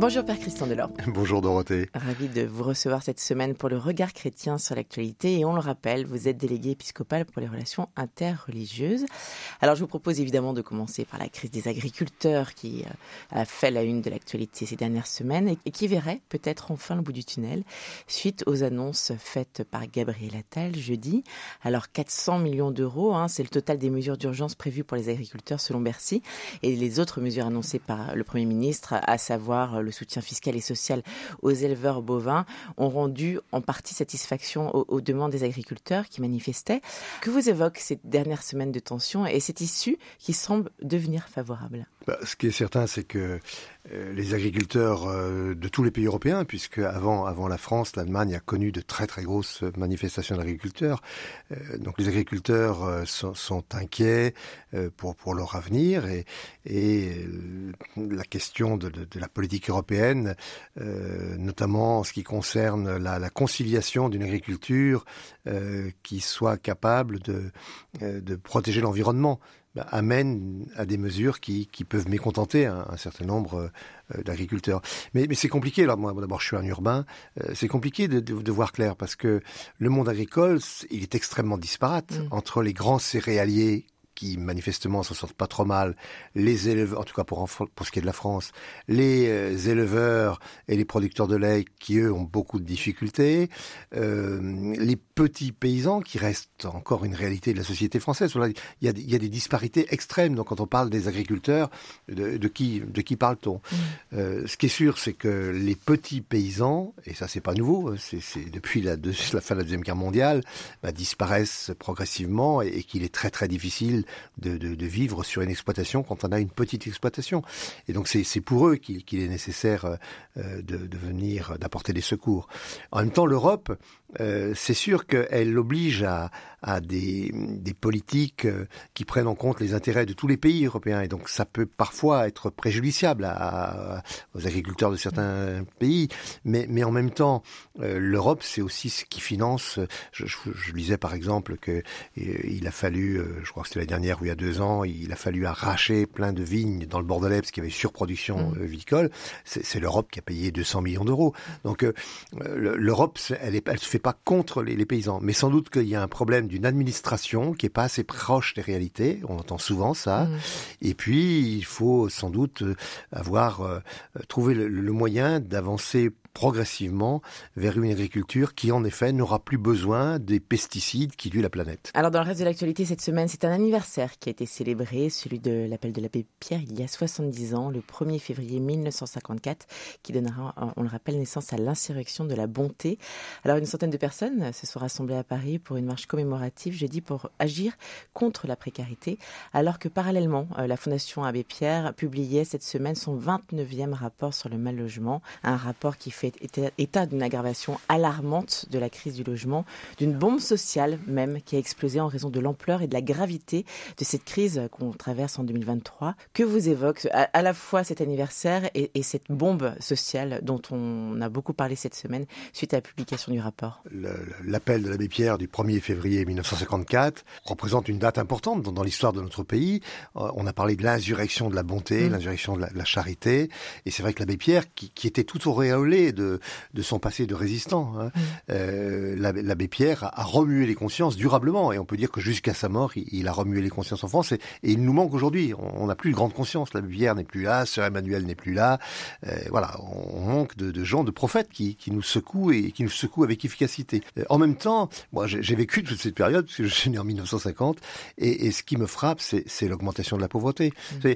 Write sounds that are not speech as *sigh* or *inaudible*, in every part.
Bonjour Père Christian Delors. *laughs* Bonjour Dorothée. Ravi de vous recevoir cette semaine pour le regard chrétien sur l'actualité et on le rappelle, vous êtes délégué épiscopal pour les relations interreligieuses. Alors je vous propose évidemment de commencer par la crise des agriculteurs qui euh, a fait la une de l'actualité ces dernières semaines et qui verrait peut-être enfin le bout du tunnel suite aux annonces faites par Gabriel Attal jeudi. Alors 400 millions d'euros, hein, c'est le total des mesures d'urgence prévues pour les agriculteurs selon Bercy et les autres mesures annoncées par le Premier ministre, à savoir le le soutien fiscal et social aux éleveurs bovins ont rendu en partie satisfaction aux, demandes des agriculteurs qui manifestaient. Que vous évoque cette dernière semaine de tension et cette issue qui semble devenir favorable? Bah, Ce qui est certain, c'est que euh, les agriculteurs euh, de tous les pays européens, puisque avant, avant la France, l'Allemagne a connu de très très grosses manifestations d'agriculteurs. Euh, donc les agriculteurs sont, sont, inquiets pour, pour leur avenir et, la question de, la politique européenne, notamment en ce qui concerne la, la conciliation d'une agriculture qui soit capable de, de protéger l'environnement. Bah, amène à des mesures qui, qui peuvent mécontenter un, un certain nombre euh, d'agriculteurs. Mais, mais c'est compliqué. Alors moi, d'abord, je suis un urbain. Euh, c'est compliqué de, de, de, voir clair parce que le monde agricole, il est extrêmement disparate mmh. entre les grands céréaliers qui manifestement s'en sortent pas trop mal, les éleveurs, en tout cas pour, pour ce qui est de la France, les euh, éleveurs et les producteurs de lait qui eux ont beaucoup de difficultés, euh, les petits paysans qui restent encore une réalité de la société française. Il y a, il y a des disparités extrêmes. Donc quand on parle des agriculteurs, de, de qui, de qui parle-t-on? Mmh. euh, Ce qui est sûr, c'est que les petits paysans, et ça c'est pas nouveau, c'est depuis la, de, la, fin de la deuxième guerre mondiale, bah, disparaissent progressivement et, et qu'il est très très difficile de, vivre sur une exploitation quand on a une petite exploitation. Et donc c'est pour eux qu'il qu est nécessaire euh, de, venir, d'apporter des secours. En même temps, l'Europe, euh, c'est sûr qu'elle oblige à, des, politiques euh, qui prennent en compte les intérêts de tous les pays européens. Et donc ça peut parfois être préjudiciable à, aux agriculteurs de certains pays. Mais, en même temps, l'Europe, c'est aussi ce qui finance. Je, lisais par exemple que euh, il a fallu, je crois que c'était dernière ou il y a deux ans, il a fallu arracher plein de vignes dans le Bordelais parce qu'il y avait surproduction mmh. viticole. C'est l'Europe qui a payé 200 millions d'euros. Donc l'Europe, elle, elle se fait pas contre les, les paysans, mais sans doute qu'il y a un problème d'une administration qui est pas assez proche des réalités. On entend souvent ça. Mmh. Et puis, il faut sans doute avoir euh, trouvé le, le moyen d'avancer progressivement vers une agriculture qui, en effet, n'aura plus besoin des pesticides qui tuent la planète. Alors, dans le reste de l'actualité cette semaine, c'est un anniversaire qui a été célébré, celui de l'appel de l'abbé Pierre, il y a 70 ans, le 1er février 1954, qui donnera, on le rappelle, naissance à l'insurrection de la bonté. Alors, une centaine de personnes se sont rassemblées à Paris pour une marche commémorative, j'ai dit, pour agir contre la précarité, alors que parallèlement, euh, la Fondation Abbé Pierre publiait cette semaine son 29e rapport sur le mal logement, un rapport qui fait état d'une aggravation alarmante de la crise du logement, d'une bombe sociale même qui a explosé en raison de l'ampleur et de la gravité de cette crise qu'on traverse en 2023. Que vous évoque à, à la fois cet anniversaire et, et, cette bombe sociale dont on a beaucoup parlé cette semaine suite à la publication du rapport? L'appel de l'abbé Pierre du 1er février 1954 représente une date importante dans, dans l'histoire de notre pays. Euh, on a parlé de l'insurrection de la bonté, mmh. l'insurrection de, de, la charité, et c'est vrai que l'abbé Pierre, qui, qui était tout auréolé de, de son passé de résistant. Hein. Mmh. Euh, L'abbé Pierre a, a, remué les consciences durablement, et on peut dire que jusqu'à sa mort, il, il, a remué les consciences en France, et, et il nous manque aujourd'hui. On n'a plus de grande conscience. L'abbé Pierre n'est plus là, Sœur Emmanuel n'est plus là. Euh, voilà, on manque de, de, gens, de prophètes qui, qui, nous secouent et qui nous secouent avec efficacité. Euh, en même temps, moi, j'ai vécu toute cette période, parce que je suis né en 1950, et, et ce qui me frappe, c'est l'augmentation de la pauvreté. Mmh.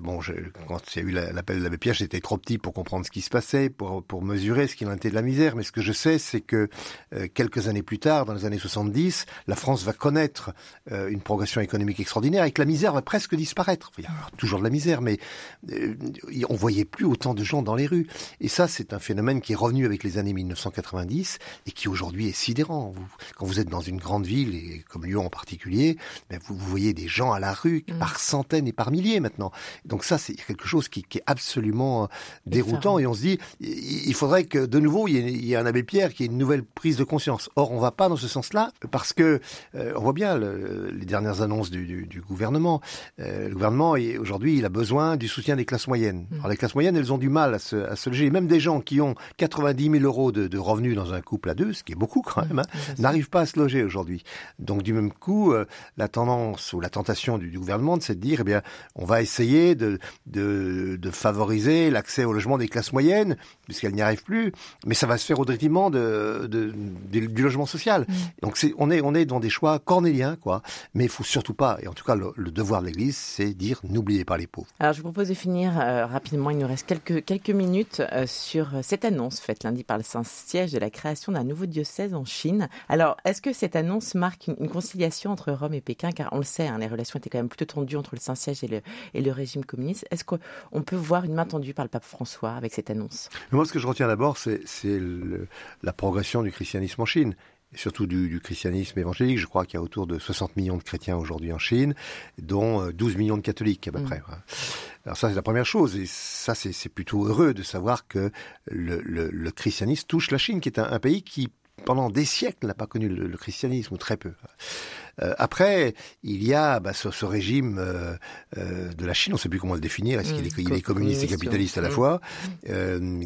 Bon, je, quand il y a eu l'appel de l'abbé Pierre, j'étais trop petit pour comprendre ce qui se passait, pour, pour mesurer ce qu'il en était de la misère, mais ce que je sais, c'est que euh, quelques années plus tard, dans les années 70, la France va connaître euh, une progression économique extraordinaire et que la misère va presque disparaître. Il y a toujours de la misère, mais euh, on voyait plus autant de gens dans les rues. Et ça, c'est un phénomène qui est revenu avec les années 1990 et qui aujourd'hui est sidérant. Vous, quand vous êtes dans une grande ville, et comme Lyon en particulier, ben vous, vous, voyez des gens à la rue mmh. par centaines et par milliers maintenant. Donc ça, c'est quelque chose qui, qui est absolument déroutant et on se dit, il faudrait que de nouveau il y, ait, un abbé Pierre qui ait une nouvelle prise de conscience. Or, on va pas dans ce sens-là parce que euh, on voit bien les dernières annonces du, gouvernement. Euh, le gouvernement aujourd'hui, il a besoin du soutien des classes moyennes. Mmh. Alors les classes moyennes, elles ont du mal à se, à se loger. Même des gens qui ont 90 000 euros de, revenus dans un couple à deux, ce qui est beaucoup quand même, hein, n'arrivent pas à se loger aujourd'hui. Donc du même coup, euh, la tendance ou la tentation du, gouvernement, c'est de dire, eh bien, on va essayer de, de, de favoriser l'accès au logement des classes moyennes, puisqu'elles n'y arrivent plus, mais ça va se faire au détriment de, de, du logement social. Mmh. Donc c'est, on est, on est dans des choix cornéliens, quoi. Mais il faut surtout pas, et en tout cas le, devoir de l'Église, c'est dire n'oubliez pas les pauvres. Alors je vous propose de finir euh, rapidement, il nous reste quelques, quelques minutes euh, sur cette annonce faite lundi par le Saint-Siège de la création d'un nouveau diocèse en Chine. Alors est-ce que cette annonce marque une, conciliation entre Rome et Pékin? Car on le sait, hein, les relations étaient quand même plutôt tendues entre le Saint-Siège et le, et le régime communiste. Est-ce qu'on peut voir une main tendue par le pape François avec cette annonce? Moi, ce que je retiens d'abord, c'est la progression du christianisme en Chine et surtout du, christianisme évangélique. Je crois qu'il y a autour de 60 millions de chrétiens aujourd'hui en Chine, dont 12 euh, millions de catholiques à peu mm. près. Alors ça, c'est la première chose. Et ça, c'est plutôt heureux de savoir que le, christianisme touche la Chine, qui est un, pays qui, pendant des siècles, n'a pas connu le, christianisme, ou très peu. Euh, après, il y a bah, ce, régime euh, de la Chine, on ne sait plus comment le définir, est-ce qu'il est, mm. communiste et capitaliste à la mm. fois,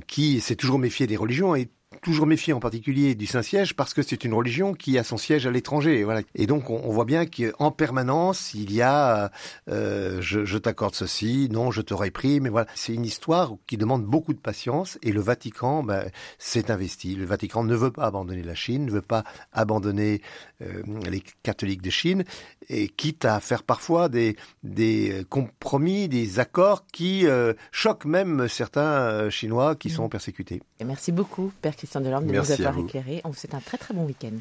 qui s'est toujours méfié des religions et toujours méfier en particulier du Saint-Siège parce que c'est une religion qui a son siège à l'étranger. Voilà. Et donc on, voit bien qu'en permanence il y a euh, je, je t'accorde ceci, non je t'aurais pris, mais voilà c'est une histoire qui demande beaucoup de patience et le Vatican ben, s'est investi. Le Vatican ne veut pas abandonner la Chine, ne veut pas abandonner euh, les catholiques de Chine et quitte à faire parfois des, des compromis, des accords qui euh, choquent même certains Chinois qui mmh. sont persécutés. merci beaucoup, Père Christian Delorme, de nous avoir éclairé. On vous souhaite un très très bon week-end.